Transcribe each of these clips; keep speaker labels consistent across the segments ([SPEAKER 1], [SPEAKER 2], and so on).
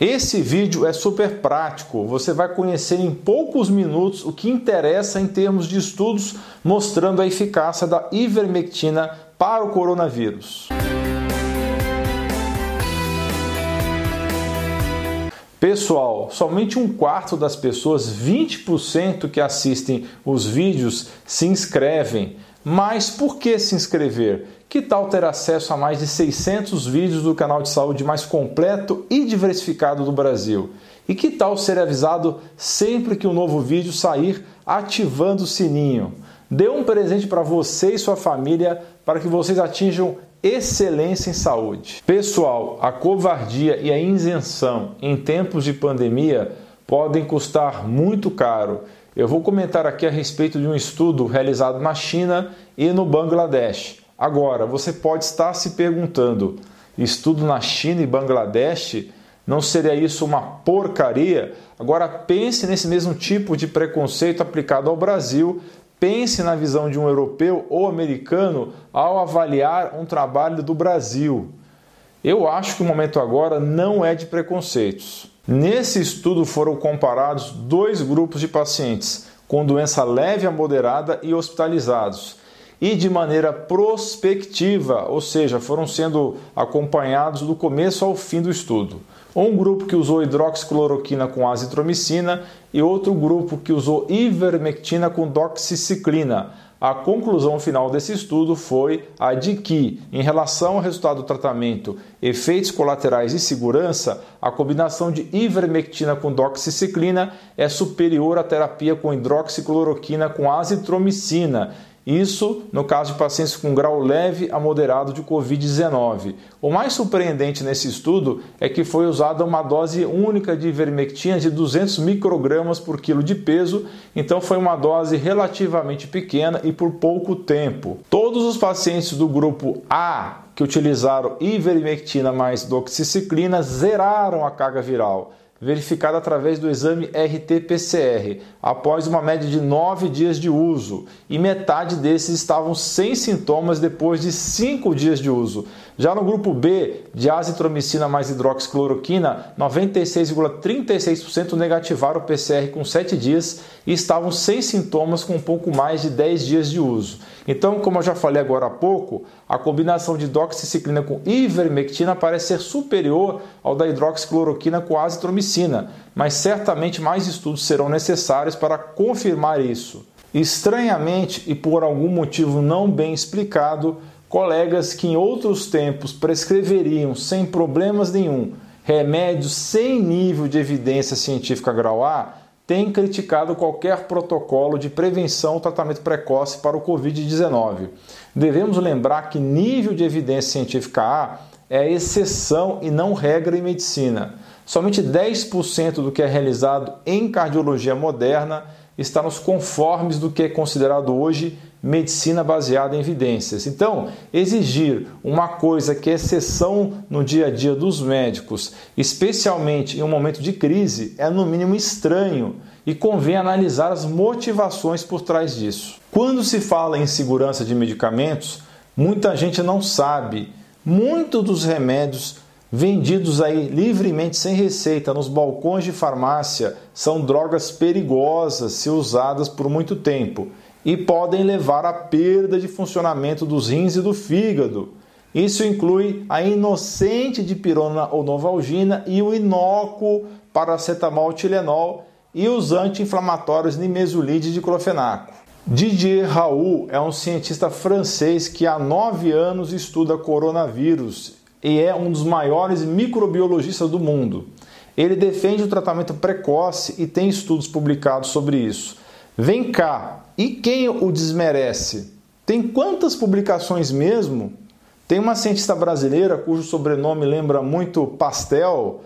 [SPEAKER 1] Esse vídeo é super prático, você vai conhecer em poucos minutos o que interessa em termos de estudos mostrando a eficácia da ivermectina para o coronavírus. Pessoal, somente um quarto das pessoas, 20% que assistem os vídeos, se inscrevem. Mas por que se inscrever? Que tal ter acesso a mais de 600 vídeos do canal de saúde mais completo e diversificado do Brasil? E que tal ser avisado sempre que um novo vídeo sair, ativando o sininho? Dê um presente para você e sua família para que vocês atinjam excelência em saúde. Pessoal, a covardia e a isenção em tempos de pandemia podem custar muito caro. Eu vou comentar aqui a respeito de um estudo realizado na China e no Bangladesh. Agora, você pode estar se perguntando: estudo na China e Bangladesh? Não seria isso uma porcaria? Agora pense nesse mesmo tipo de preconceito aplicado ao Brasil Pense na visão de um europeu ou americano ao avaliar um trabalho do Brasil. Eu acho que o momento agora não é de preconceitos. Nesse estudo foram comparados dois grupos de pacientes com doença leve a moderada e hospitalizados, e de maneira prospectiva, ou seja, foram sendo acompanhados do começo ao fim do estudo um grupo que usou hidroxicloroquina com azitromicina e outro grupo que usou ivermectina com doxiciclina. A conclusão final desse estudo foi a de que, em relação ao resultado do tratamento, efeitos colaterais e segurança, a combinação de ivermectina com doxiciclina é superior à terapia com hidroxicloroquina com azitromicina isso no caso de pacientes com grau leve a moderado de Covid-19. O mais surpreendente nesse estudo é que foi usada uma dose única de ivermectina de 200 microgramas por quilo de peso, então foi uma dose relativamente pequena e por pouco tempo. Todos os pacientes do grupo A que utilizaram ivermectina mais doxiciclina zeraram a carga viral verificada através do exame RT-PCR, após uma média de 9 dias de uso, e metade desses estavam sem sintomas depois de 5 dias de uso. Já no grupo B, de azitromicina mais hidroxicloroquina, 96,36% negativaram o PCR com 7 dias e estavam sem sintomas com um pouco mais de 10 dias de uso. Então, como eu já falei agora há pouco, a combinação de doxiciclina com ivermectina parece ser superior ao da hidroxicloroquina com azitromicina, mas certamente mais estudos serão necessários para confirmar isso. Estranhamente e por algum motivo não bem explicado, colegas que em outros tempos prescreveriam sem problemas nenhum remédios sem nível de evidência científica grau A têm criticado qualquer protocolo de prevenção ou tratamento precoce para o Covid-19. Devemos lembrar que nível de evidência científica A é exceção e não regra em medicina. Somente 10% do que é realizado em cardiologia moderna está nos conformes do que é considerado hoje medicina baseada em evidências. Então, exigir uma coisa que é exceção no dia a dia dos médicos, especialmente em um momento de crise, é no mínimo estranho e convém analisar as motivações por trás disso. Quando se fala em segurança de medicamentos, muita gente não sabe. Muitos dos remédios vendidos aí livremente sem receita nos balcões de farmácia são drogas perigosas se usadas por muito tempo e podem levar à perda de funcionamento dos rins e do fígado. Isso inclui a inocente dipirona ou novalgina e o inócuo paracetamol Tilenol e os anti-inflamatórios nimesulide e diclofenaco. Didier Raoult é um cientista francês que há nove anos estuda coronavírus e é um dos maiores microbiologistas do mundo. Ele defende o tratamento precoce e tem estudos publicados sobre isso. Vem cá, e quem o desmerece? Tem quantas publicações mesmo? Tem uma cientista brasileira cujo sobrenome lembra muito Pastel.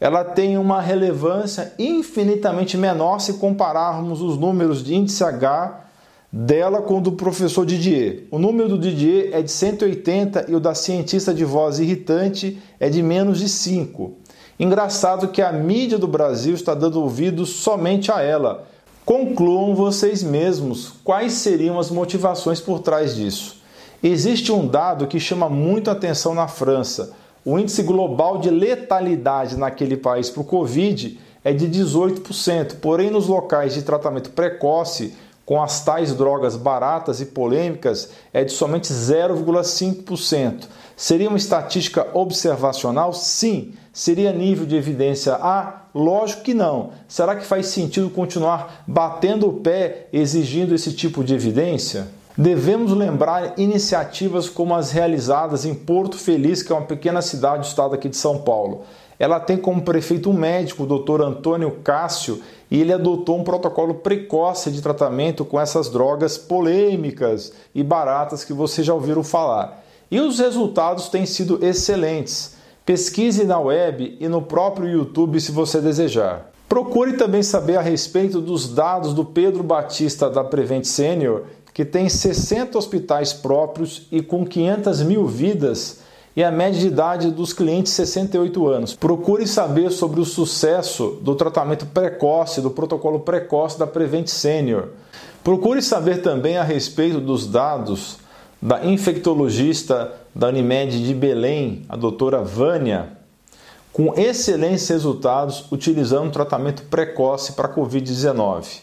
[SPEAKER 1] Ela tem uma relevância infinitamente menor se compararmos os números de índice H dela com o do professor Didier. O número do Didier é de 180 e o da cientista de voz irritante é de menos de 5. Engraçado que a mídia do Brasil está dando ouvidos somente a ela. Concluam vocês mesmos quais seriam as motivações por trás disso. Existe um dado que chama muito atenção na França. o índice global de letalidade naquele país para o Covid é de 18%, porém nos locais de tratamento precoce, com as tais drogas baratas e polêmicas, é de somente 0,5%. Seria uma estatística observacional? Sim. Seria nível de evidência A? Lógico que não. Será que faz sentido continuar batendo o pé exigindo esse tipo de evidência? Devemos lembrar iniciativas como as realizadas em Porto Feliz, que é uma pequena cidade do estado aqui de São Paulo. Ela tem como prefeito um médico, o doutor Antônio Cássio, e ele adotou um protocolo precoce de tratamento com essas drogas polêmicas e baratas que vocês já ouviram falar. E os resultados têm sido excelentes. Pesquise na web e no próprio YouTube se você desejar. Procure também saber a respeito dos dados do Pedro Batista da Prevent Senior que tem 60 hospitais próprios e com 500 mil vidas e a média de idade dos clientes 68 anos. Procure saber sobre o sucesso do tratamento precoce, do protocolo precoce da Prevent Senior. Procure saber também a respeito dos dados da infectologista da Unimed de Belém, a doutora Vânia, com excelentes resultados utilizando tratamento precoce para a Covid-19.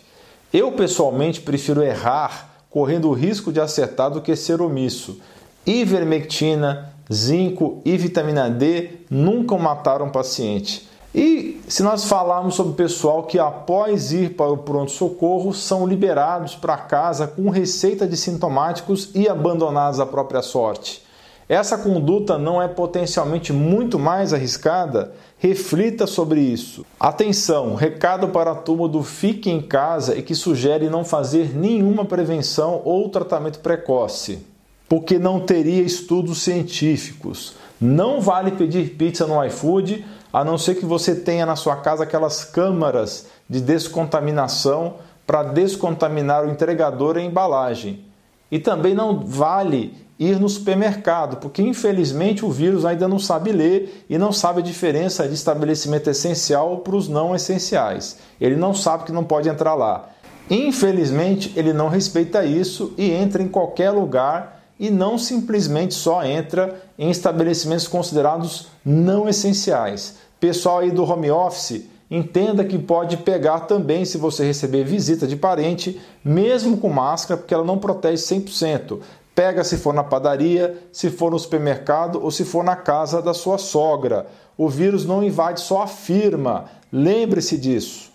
[SPEAKER 1] Eu pessoalmente prefiro errar correndo o risco de acertar do que ser omisso. Ivermectina, zinco e vitamina D nunca mataram o paciente. E se nós falarmos sobre o pessoal que após ir para o pronto-socorro são liberados para casa com receita de sintomáticos e abandonados à própria sorte. Essa conduta não é potencialmente muito mais arriscada? Reflita sobre isso. Atenção, recado para a turma do Fique em Casa e que sugere não fazer nenhuma prevenção ou tratamento precoce, porque não teria estudos científicos. Não vale pedir pizza no iFood, a não ser que você tenha na sua casa aquelas câmaras de descontaminação para descontaminar o entregador e a embalagem. E também não vale ir no supermercado, porque infelizmente o vírus ainda não sabe ler e não sabe a diferença de estabelecimento essencial para os não essenciais. Ele não sabe que não pode entrar lá. Infelizmente, ele não respeita isso e entra em qualquer lugar e não simplesmente só entra em estabelecimentos considerados não essenciais. Pessoal aí do home office, entenda que pode pegar também se você receber visita de parente, mesmo com máscara, porque ela não protege 100%. Pega se for na padaria, se for no supermercado ou se for na casa da sua sogra. O vírus não invade só a firma. Lembre-se disso.